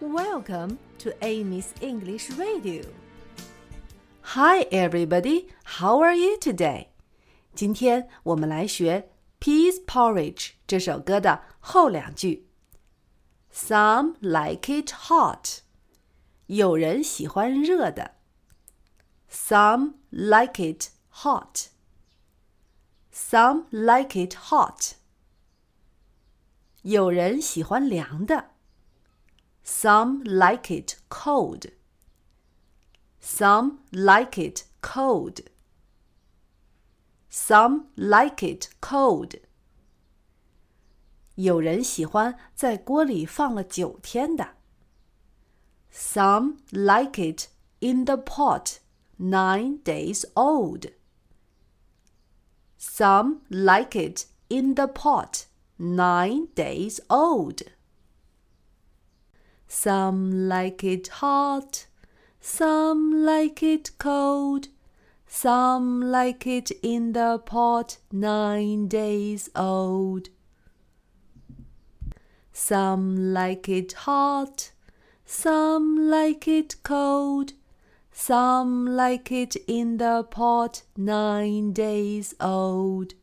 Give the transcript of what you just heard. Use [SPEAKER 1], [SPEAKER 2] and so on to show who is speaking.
[SPEAKER 1] Welcome to Amy's English Radio. Hi, everybody. How are you today? 今天我们来学《Peas Porridge》这首歌的后两句。Some like it hot. Some like it hot. Some like it hot. 有人喜欢凉的。some like it cold. Some like it cold. Some like it cold. 有人喜欢在锅里放了九天的。Some like it in the pot nine days old. Some like it in the pot nine days old. Some like it hot, some like it cold, some like it in the pot nine days old. Some like it hot, some like it cold, some like it in the pot nine days old.